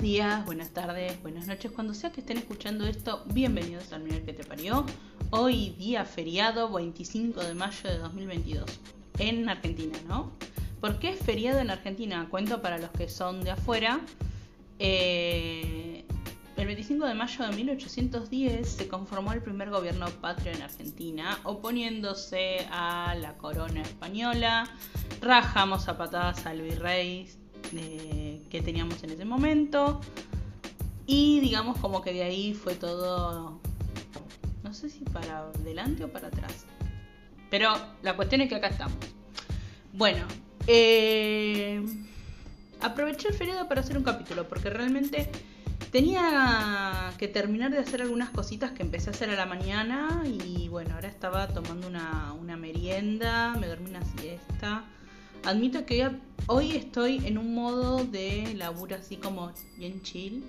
Días, buenas tardes, buenas noches, cuando sea que estén escuchando esto, bienvenidos al Mirar que te parió. Hoy día feriado 25 de mayo de 2022, en Argentina, ¿no? ¿Por qué es feriado en Argentina? Cuento para los que son de afuera. Eh, el 25 de mayo de 1810 se conformó el primer gobierno patrio en Argentina, oponiéndose a la corona española. Rajamos a patadas al virrey eh, que teníamos en ese momento. Y digamos como que de ahí fue todo, no sé si para adelante o para atrás. Pero la cuestión es que acá estamos. Bueno, eh, aproveché el feriado para hacer un capítulo, porque realmente tenía que terminar de hacer algunas cositas que empecé a hacer a la mañana y bueno, ahora estaba tomando una, una merienda, me dormí una siesta. Admito que hoy estoy en un modo de laburo así como bien chill.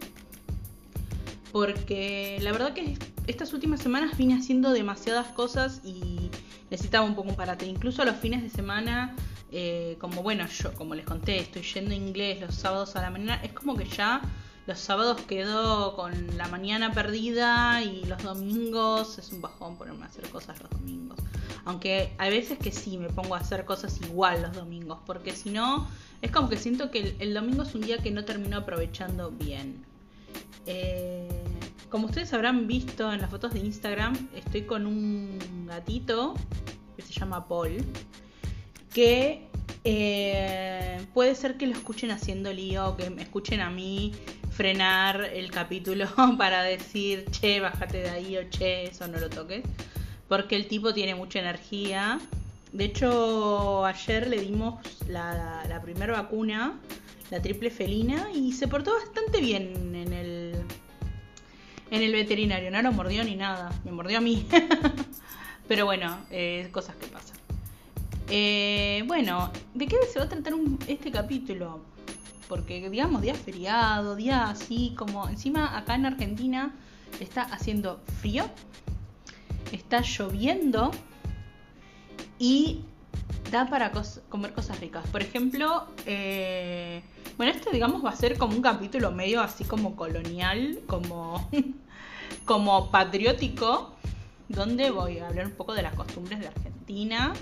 Porque la verdad que estas últimas semanas vine haciendo demasiadas cosas y necesitaba un poco un parate. Incluso los fines de semana, eh, como bueno, yo como les conté, estoy yendo inglés los sábados a la mañana. Es como que ya los sábados quedo con la mañana perdida y los domingos es un bajón ponerme a hacer cosas los domingos. Aunque hay veces que sí me pongo a hacer cosas igual los domingos, porque si no, es como que siento que el, domingo es un día que no termino aprovechando bien. Eh, como ustedes habrán visto en las fotos de Instagram, estoy con un gatito que se llama Paul, que eh, puede ser que lo escuchen haciendo lío, que me escuchen a mí frenar el capítulo para decir, che, bájate de ahí o che, eso no lo toques porque el tipo tiene mucha energía. De hecho, ayer le dimos la, primera vacuna, la triple felina, y se portó bastante bien en el, en el veterinario. No lo mordió ni nada, me mordió a mí. Pero bueno, eh, cosas que pasan. Eh, bueno, ¿de qué se va a tratar este capítulo? Porque digamos, día feriado, día así como... Encima acá en Argentina está haciendo frío está lloviendo y da para comer cosas ricas. Por ejemplo, eh, bueno, este digamos va a ser como un capítulo medio así como colonial, como, como patriótico, donde voy a hablar un poco de las costumbres de Argentina.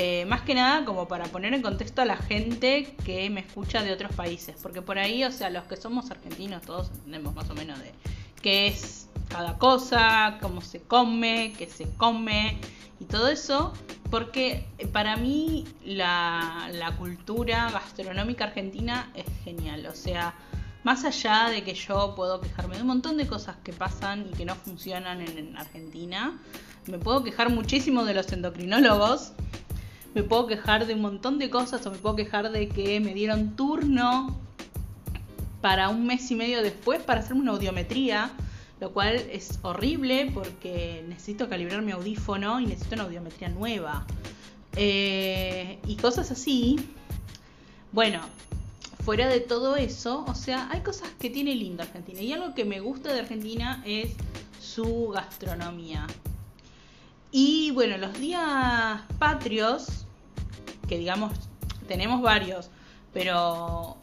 Eh, más que nada como para poner en contexto a la gente que me escucha de otros países, porque por ahí, o sea, los que somos argentinos todos entendemos más o menos de qué es cada cosa, cómo se come, qué se come y todo eso, porque para mí la, cultura gastronómica argentina es genial, o sea, más allá de que yo puedo quejarme de un montón de cosas que pasan y que no funcionan en, Argentina, me puedo quejar muchísimo de los endocrinólogos, me puedo quejar de un montón de cosas o me puedo quejar de que me dieron turno para un mes y medio después para hacerme una audiometría lo cual es horrible porque necesito calibrar mi audífono y necesito una audiometría nueva. Eh, y cosas así. Bueno, fuera de todo eso, o sea, hay cosas que tiene linda Argentina. Y algo que me gusta de Argentina es su gastronomía. Y bueno, los días patrios, que digamos, tenemos varios, pero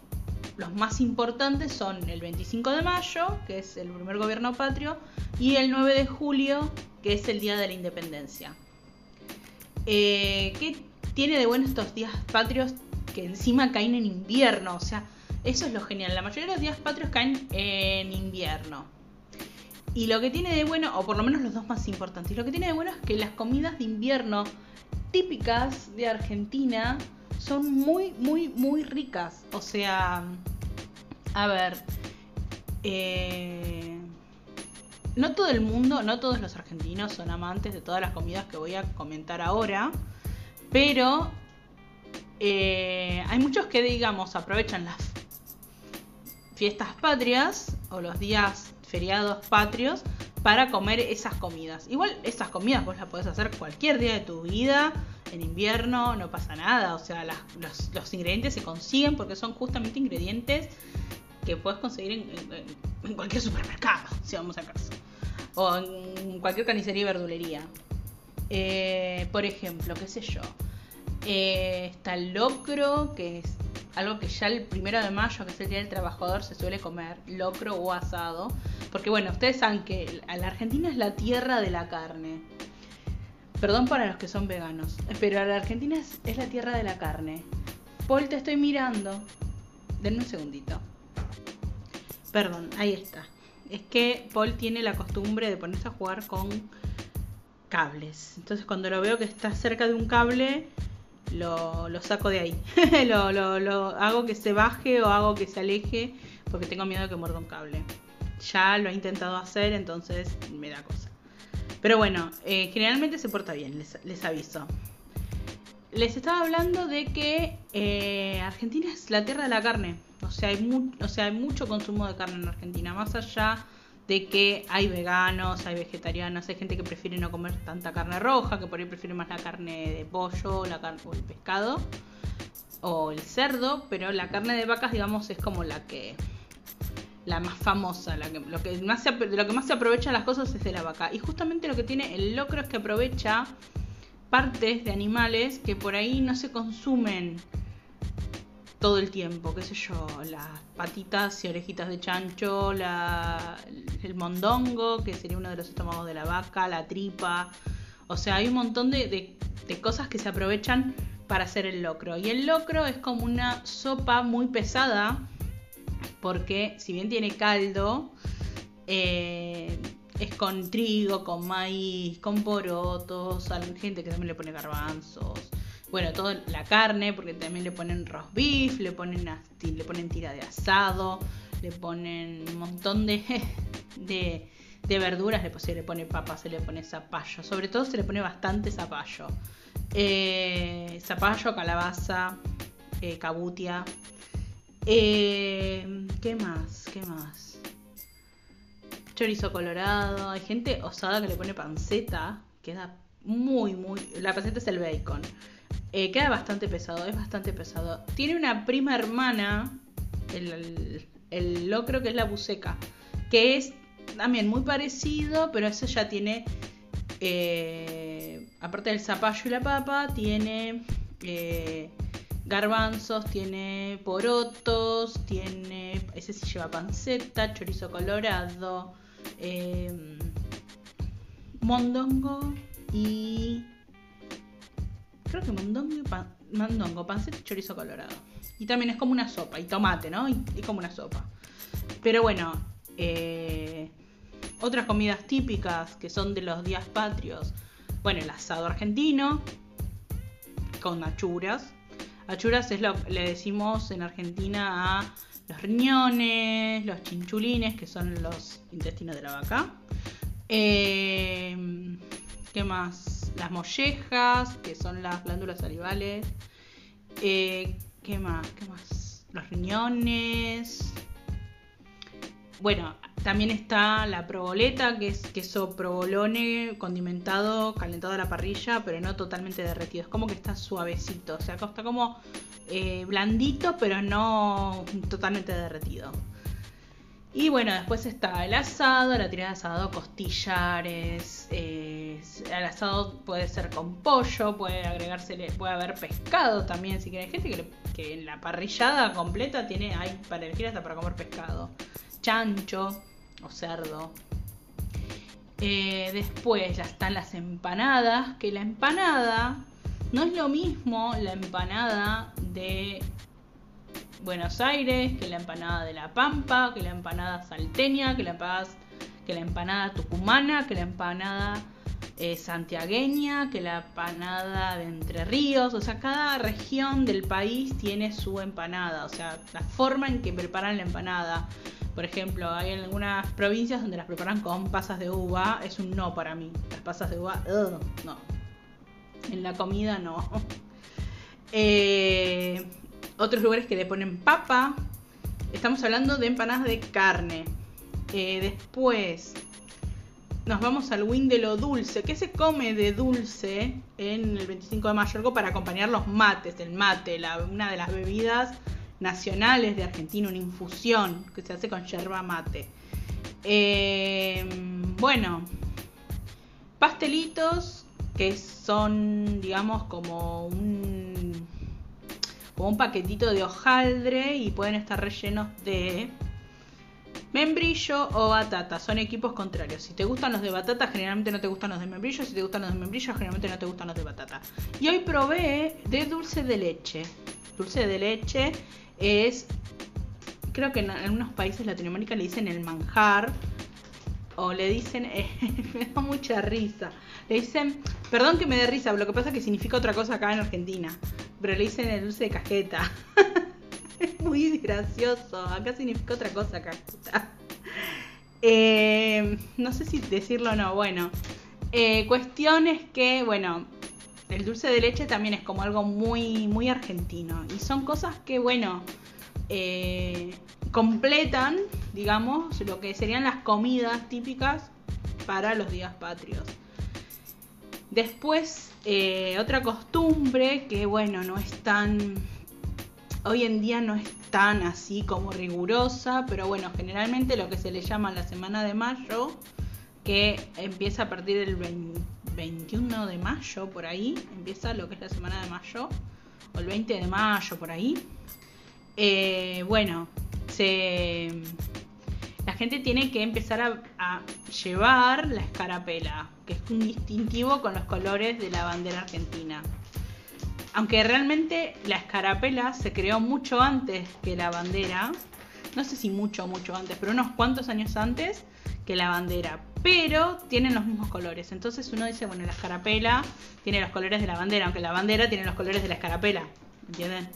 los más importantes son el 25 de mayo, que es el primer gobierno patrio, y el 9 de julio, que es el Día de la Independencia. Eh, ¿Qué tiene de bueno estos días patrios que encima caen en invierno? O sea, eso es lo genial. La mayoría de los días patrios caen en invierno. Y lo que tiene de bueno, o por lo menos los dos más importantes, lo que tiene de bueno es que las comidas de invierno típicas de Argentina son muy, muy, muy ricas. O sea, a ver, eh, no todo el mundo, no todos los argentinos son amantes de todas las comidas que voy a comentar ahora, pero eh, hay muchos que, digamos, aprovechan las fiestas patrias o los días feriados patrios para comer esas comidas. Igual esas comidas vos las podés hacer cualquier día de tu vida en invierno no pasa nada, o sea, los, ingredientes se consiguen porque son justamente ingredientes que puedes conseguir en, cualquier supermercado, si vamos a caso, o en cualquier carnicería y verdulería. Eh, por ejemplo, qué sé yo, eh, está el locro, que es algo que ya el primero de mayo, que es el Día del Trabajador, se suele comer, locro o asado. Porque bueno, ustedes saben que la Argentina es la tierra de la carne. Perdón para los que son veganos, pero la Argentina es, la tierra de la carne. Paul, te estoy mirando. Denme un segundito. Perdón, ahí está. Es que Paul tiene la costumbre de ponerse a jugar con cables. Entonces cuando lo veo que está cerca de un cable, lo, saco de ahí. lo, hago que se baje o hago que se aleje porque tengo miedo de que muerda un cable. Ya lo he intentado hacer, entonces me da cosa. Pero bueno, eh, generalmente se porta bien, les, aviso. Les estaba hablando de que eh, Argentina es la tierra de la carne. O sea, hay mucho consumo de carne en Argentina. Más allá de que hay veganos, hay vegetarianos, hay gente que prefiere no comer tanta carne roja, que por ahí prefiere más la carne de pollo la carne, o el pescado o el cerdo, pero la carne de vacas, digamos, es como la que la más famosa, la que, lo que más se, lo que más se aprovecha las cosas es de la vaca. Y justamente lo que tiene el locro es que aprovecha partes de animales que por ahí no se consumen todo el tiempo, qué sé yo, las patitas y orejitas de chancho, el mondongo, que sería uno de los estómagos de la vaca, la tripa. O sea, hay un montón de, de, cosas que se aprovechan para hacer el locro. Y el locro es como una sopa muy pesada, porque si bien tiene caldo, eh, es con trigo, con maíz, con porotos, hay gente que también le pone garbanzos bueno, toda la carne, porque también le ponen roast beef, le ponen, le ponen tira de asado, le ponen un montón de, de, verduras, se le pone papa, se le pone zapallo, sobre todo se le pone bastante zapallo. Eh, zapallo, calabaza, eh, cabutia. Eh, ¿Qué más? ¿Qué más? Chorizo colorado. Hay gente osada que le pone panceta. Queda muy, muy. La panceta es el bacon. Eh, queda bastante pesado, es bastante pesado. Tiene una prima hermana, el, el, locro que es la buceca, que es también muy parecido, pero eso ya tiene, eh, aparte del zapallo y la papa, tiene eh, garbanzos, tiene porotos, tiene, ese sí lleva panceta, chorizo colorado, mondongo y creo que mondongo, pan, mondongo, panceta y chorizo colorado. Y también es como una sopa, y tomate, ¿no? Y, como una sopa. Pero bueno, eh, otras comidas típicas que son de los días patrios. Bueno, el asado argentino con achuras. Achuras es lo que le decimos en Argentina a los riñones, los chinchulines, que son los intestinos de la vaca. Eh, ¿Qué más? las mollejas, que son las glándulas salivales. Eh, ¿Qué más? ¿Qué más? Los riñones. Bueno, también está la proboleta, que es queso provolone condimentado, calentado a la parrilla, pero no totalmente derretido. Es como que está suavecito, o sea, está como eh, blandito, pero no totalmente derretido. Y bueno, después está el asado, la tirada de asado, costillares. Eh, el asado puede ser con pollo, puede agregarse, puede haber pescado también. Si quieren, gente que, en la parrillada completa tiene, hay para elegir hasta para comer pescado. Chancho o cerdo. Eh, después ya están las empanadas, que la empanada no es lo mismo la empanada de Buenos Aires, que la empanada de La Pampa, que la empanada salteña, que la que la empanada tucumana, que la empanada eh, santiagueña, que la empanada de Entre Ríos. O sea, cada región del país tiene su empanada, o sea, la forma en que preparan la empanada. Por ejemplo, hay algunas provincias donde las preparan con pasas de uva, es un no para mí. Las pasas de uva, no. En la comida no. Eh, otros lugares que le ponen papa. Estamos hablando de empanadas de carne. Eh, después nos vamos al win de lo dulce. ¿Qué se come de dulce en el 25 de mayo? Algo para acompañar los mates, el mate, una de las bebidas nacionales de Argentina, una infusión que se hace con yerba mate. Eh, bueno, pastelitos que son, digamos, como un como un paquetito de hojaldre y pueden estar rellenos de membrillo o batata. Son equipos contrarios. Si te gustan los de batata, generalmente no te gustan los de membrillo. Si te gustan los de membrillo, generalmente no te gustan los de batata. Y hoy probé de dulce de leche. Dulce de leche es, creo que en algunos países de Latinoamérica le dicen el manjar. O le dicen, me da mucha risa. Le dicen, perdón que me dé risa, lo que pasa es que significa otra cosa acá en Argentina. Pero le dicen el dulce de cajeta. es muy gracioso. Acá significa otra cosa, cajeta. Eh, no sé si decirlo o no. Bueno, eh, cuestión es que, bueno, el dulce de leche también es como algo muy, muy argentino. Y son cosas que, bueno, eh, completan, digamos, lo que serían las comidas típicas para los días patrios. Después, eh, otra costumbre que, bueno, no es tan. Hoy en día no es tan así como rigurosa, pero bueno, generalmente lo que se le llama la semana de mayo, que empieza a partir del 21 de mayo, por ahí, empieza lo que es la semana de mayo, o el 20 de mayo, por ahí. Eh, bueno, la gente tiene que empezar a, llevar la escarapela, que es un distintivo con los colores de la bandera argentina. Aunque realmente la escarapela se creó mucho antes que la bandera, no sé si mucho, mucho antes, pero unos cuantos años antes que la bandera, pero tienen los mismos colores. Entonces uno dice, bueno, la escarapela tiene los colores de la bandera, aunque la bandera tiene los colores de la escarapela, ¿entienden?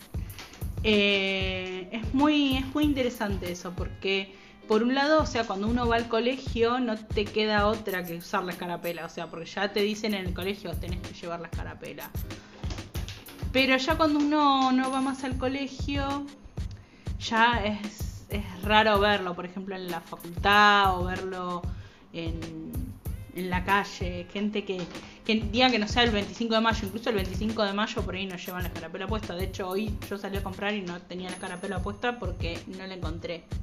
Eh, es, muy, es muy interesante eso, porque por un lado, o sea, cuando uno va al colegio no te queda otra que usar la escarapela, o sea, porque ya te dicen en el colegio tenés que llevar la escarapela. Pero ya cuando uno no va más al colegio, ya es, raro verlo, por ejemplo, en la facultad o verlo en, en la calle, gente que, que diga que no sea el 25 de mayo, incluso el 25 de mayo por ahí no llevan la escarapela puesta. De hecho, hoy yo salí a comprar y no tenía la escarapela puesta porque no la encontré.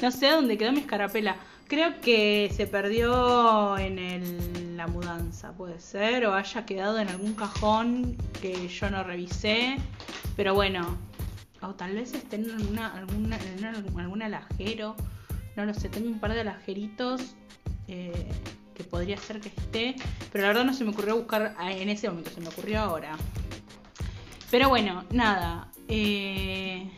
No sé dónde quedó mi escarapela. Creo que se perdió en la mudanza, puede ser, o haya quedado en algún cajón que yo no revisé. Pero bueno, o tal vez esté en, alguna, en algún alajero. No lo sé, tengo un par de alajeritos eh, que podría ser que esté. Pero la verdad no se me ocurrió buscar en ese momento, se me ocurrió ahora. Pero bueno, nada. Eh,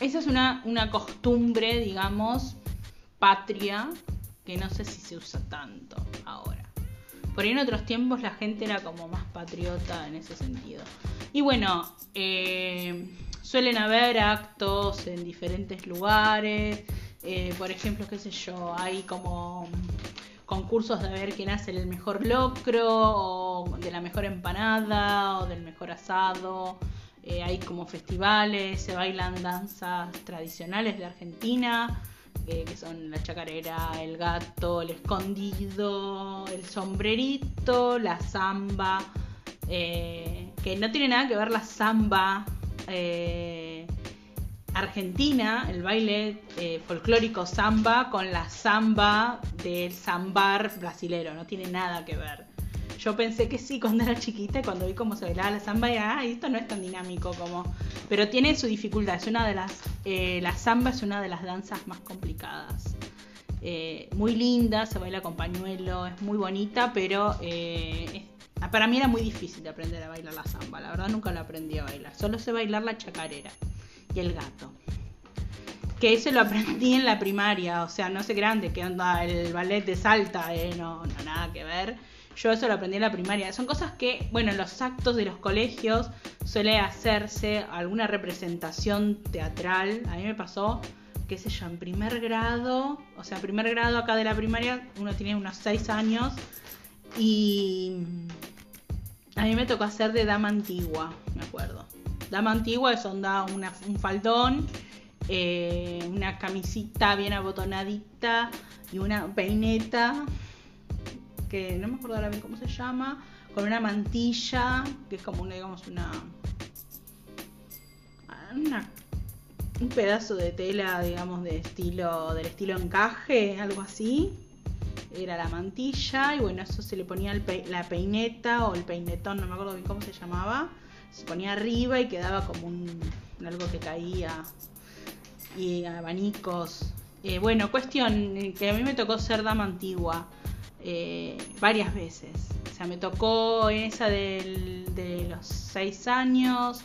esa es una, una costumbre, digamos, patria, que no sé si se usa tanto ahora. Por ahí en otros tiempos la gente era como más patriota en ese sentido. Y bueno, eh, suelen haber actos en diferentes lugares. Eh, por ejemplo, qué sé yo, hay como concursos de ver quién hace el mejor locro, o de la mejor empanada, o del mejor asado. Eh, hay como festivales, se bailan danzas tradicionales de Argentina, eh, que son la chacarera, el gato, el escondido, el sombrerito, la samba, que no tiene nada que ver la samba argentina, el baile folclórico samba, con la samba del sambar brasilero, no tiene nada que ver. Yo pensé que sí cuando era chiquita cuando vi cómo se bailaba la samba y ah, esto no es tan dinámico como... Pero tiene su dificultad, es una de las... Eh, la samba es una de las danzas más complicadas. Eh, muy linda, se baila con pañuelo, es muy bonita, pero eh, para mí era muy difícil aprender a bailar la samba. La verdad nunca la aprendí a bailar. Solo sé bailar la chacarera y el gato. Que ese lo aprendí en la primaria, o sea, no sé grande, que anda el ballet de Salta, no, no, nada que ver yo eso lo aprendí en la primaria. Son cosas que, bueno, en los actos de los colegios suele hacerse alguna representación teatral. A mí me pasó, qué sé yo, en primer grado, o sea, primer grado acá de la primaria, uno tiene unos 6 años y a mí me tocó hacer de dama antigua, me acuerdo. Dama antigua es onda un faldón, eh, una camisita bien abotonadita y una peineta que no me acuerdo ahora bien cómo se llama, con una mantilla, que es como una, digamos, una, un pedazo de tela, digamos, de estilo, del estilo encaje, algo así. Era la mantilla y bueno, eso se le ponía la peineta o el peinetón, no me acuerdo bien cómo se llamaba. Se ponía arriba y quedaba como un algo que caía y abanicos. Eh, bueno, cuestión eh, que a mí me tocó ser dama antigua eh, varias veces. O sea, me tocó esa de los 6 años,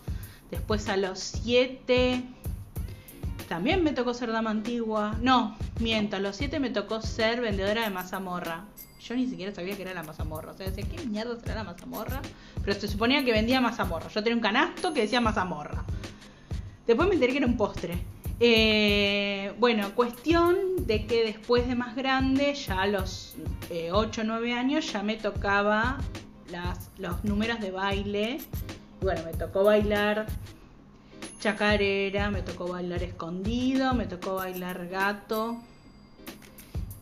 después a los 7 también me tocó ser dama antigua. No, miento, a los 7 me tocó ser vendedora de mazamorra. Yo ni siquiera sabía que era la mazamorra. O sea, decía, ¿qué mierda será la mazamorra? Pero se suponía que vendía mazamorra. Yo tenía un canasto que decía mazamorra. Después me enteré que era un postre. Eh, bueno, cuestión de que después de más grande, ya a los 8 o 9 años, ya me tocaba las, los números de baile. Bueno, me tocó bailar chacarera, me tocó bailar escondido, me tocó bailar gato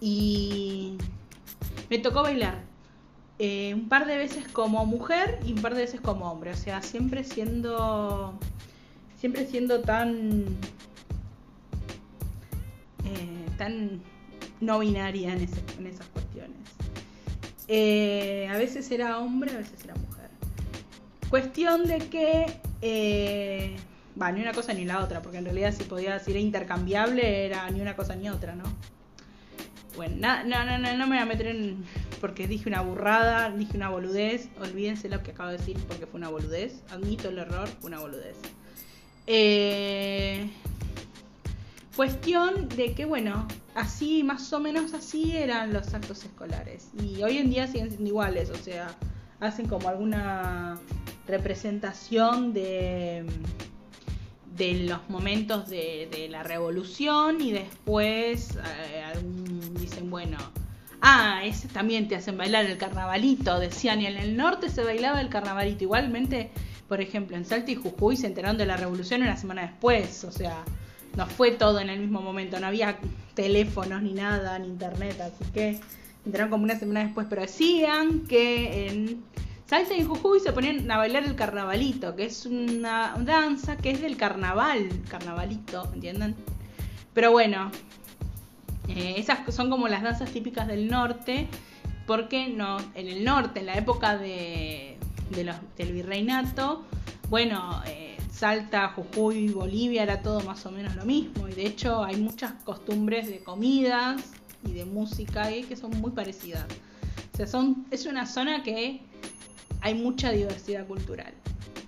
y me tocó bailar eh, un par de veces como mujer y un par de veces como hombre, o sea, siempre siendo siempre siendo tan eh, tan no binaria en, esas cuestiones. Eh, a veces era hombre, a veces era mujer. Cuestión de que Va, ni una cosa ni la otra, porque en realidad si podía decir intercambiable era ni una cosa ni otra, ¿no? Bueno, no, no, no, no me voy a meter en... porque dije una burrada, dije una boludez, olvídense lo que acabo de decir porque fue una boludez, admito el error, una boludez. Eh, cuestión de que, bueno, así, más o menos así eran los actos escolares. Y hoy en día siguen siendo iguales, o sea, hacen como alguna representación de de los momentos de, la revolución y después eh, dicen, bueno, ah, ese también te hacen bailar el carnavalito, decían, y en el norte se bailaba el carnavalito. Igualmente, por ejemplo, en Salta y Jujuy se enteraron de la revolución una semana después, o sea, no fue todo en el mismo momento, no había teléfonos ni nada, ni internet, así que se enteraron como una semana después, pero decían que en Salsa y Jujuy se ponían a bailar el carnavalito, que es una danza que es del carnaval, carnavalito, ¿entienden? Pero bueno, eh, esas son como las danzas típicas del norte, porque no, en el norte, en la época de, del virreinato, bueno, eh, Salta, Jujuy, Bolivia era todo más o menos lo mismo, y de hecho hay muchas costumbres de comidas y de música que son muy parecidas. O sea, son, es una zona que hay mucha diversidad cultural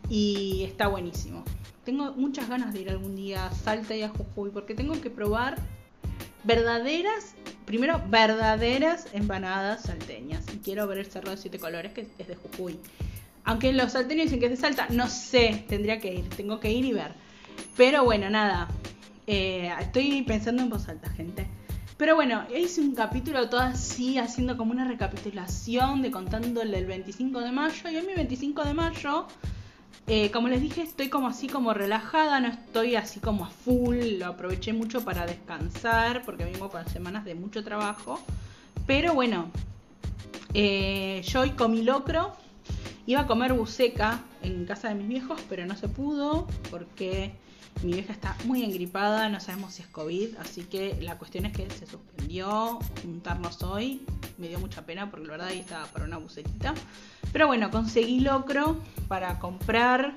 y está buenísimo. Tengo muchas ganas de ir algún día a Salta y a Jujuy porque tengo que probar verdaderas, primero verdaderas empanadas salteñas. Y quiero ver el cerro de siete colores que es de Jujuy. Aunque los salteños dicen que es de Salta, no sé, tendría que ir, tengo que ir y ver. Pero bueno, nada, eh, estoy pensando en voz alta, gente. Pero bueno, hice un capítulo todo así, haciendo como una recapitulación de contándole el 25 de mayo. Y hoy mi 25 de mayo, eh, como les dije, estoy como así como relajada, no estoy así como a full. Lo aproveché mucho para descansar, porque vengo con semanas de mucho trabajo. Pero bueno, eh, yo hoy comí locro. Iba a comer buceca en casa de mis viejos, pero no se pudo porque mi vieja está muy engripada, no sabemos si es COVID, así que la cuestión es que se suspendió juntarnos hoy. Me dio mucha pena porque la verdad ahí estaba para una bucetita. Pero bueno, conseguí locro para comprar.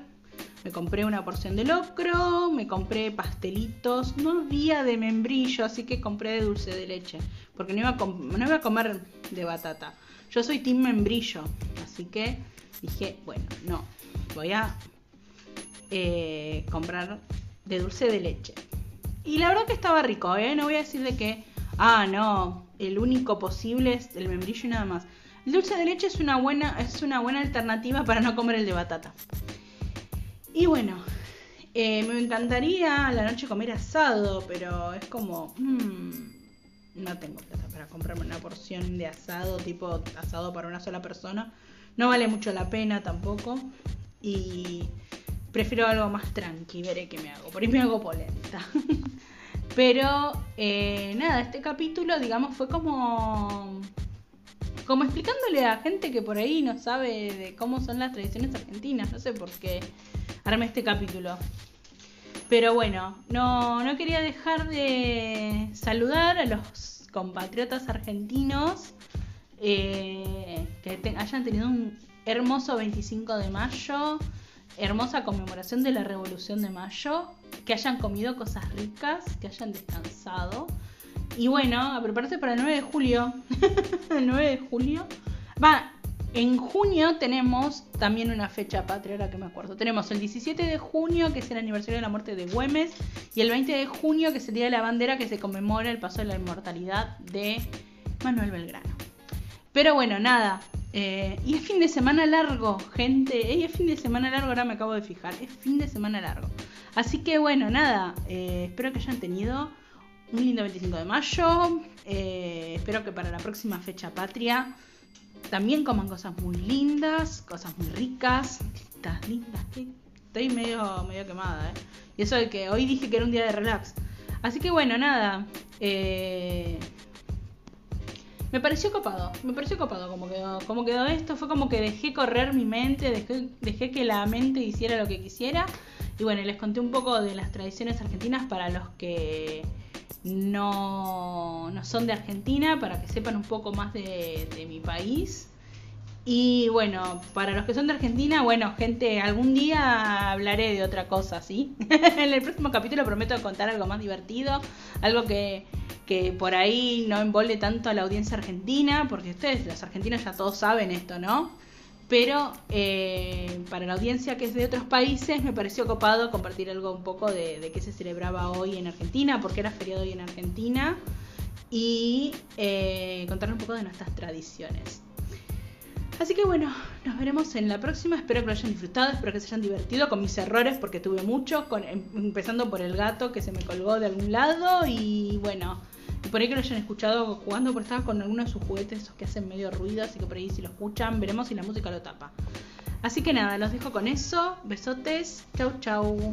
Me compré una porción de locro, me compré pastelitos. No había de membrillo, así que compré de dulce de leche. Porque no iba a, comer de batata. Yo soy team membrillo, así que dije, bueno, no, voy a eh, comprar de dulce de leche. Y la verdad que estaba rico, ¿eh? No voy a decir de que, ah, no, el único posible es el membrillo y nada más. Dulce de leche es una buena, es una buena alternativa para no comer el de batata. Y bueno, eh, me encantaría a la noche comer asado, pero es como, mm, no tengo plata para comprarme una porción de asado, tipo asado para una sola persona. No vale mucho la pena tampoco. Y prefiero algo más tranqui, veré qué me hago. Por ahí me hago polenta. Pero eh, nada, este capítulo, digamos, fue como. Como explicándole a gente que por ahí no sabe de cómo son las tradiciones argentinas. No sé por qué armé este capítulo. Pero bueno, no, no quería dejar de saludar a los compatriotas argentinos eh, que hayan tenido un hermoso 25 de mayo hermosa conmemoración de la Revolución de Mayo, que hayan comido cosas ricas, que hayan descansado. Y bueno, a prepararse para el 9 de julio. el 9 de julio. Va, en junio tenemos también una fecha patria, ahora que me acuerdo. Tenemos el 17 de junio, que es el aniversario de la muerte de Güemes, y el 20 de junio, que es el Día de la Bandera, que se conmemora el paso de la inmortalidad de Manuel Belgrano. Pero bueno, nada. Eh, y es fin de semana largo, gente. es fin de semana largo, ahora me acabo de fijar. Es fin de semana largo. Así que bueno, nada. Eh, espero que hayan tenido un lindo 25 de mayo. Eh, espero que para la próxima fecha patria también coman cosas muy lindas, cosas muy ricas. Lindas, lindas. Estoy medio, medio quemada, ¿eh? Y eso de que hoy dije que era un día de relax. Así que bueno, nada. Eh, me pareció copado, me pareció copado como quedó, como quedó esto, fue como que dejé correr mi mente, dejé que la mente hiciera lo que quisiera. Y bueno, les conté un poco de las tradiciones argentinas para los que no, no son de Argentina, para que sepan un poco más de, mi país. Y bueno, para los que son de Argentina, bueno, gente, algún día hablaré de otra cosa, ¿sí? en el próximo capítulo prometo contar algo más divertido, algo que, que por ahí no envole tanto a la audiencia argentina, porque ustedes, los argentinos, ya todos saben esto, ¿no? Pero eh, para la audiencia que es de otros países, me pareció copado compartir algo un poco de, qué se celebraba hoy en Argentina, porque era feriado hoy en Argentina, y eh, contar un poco de nuestras tradiciones. Así que bueno, nos veremos en la próxima. Espero que lo hayan disfrutado, espero que se hayan divertido con mis errores, porque tuve muchos, em, empezando por el gato que se me colgó de algún lado y bueno, y por ahí que lo hayan escuchado jugando, porque estaba con algunos de sus juguetes esos que hacen medio ruido, así que por ahí si lo escuchan, veremos si la música lo tapa. Así que nada, los dejo con eso. Besotes. Chau, chau.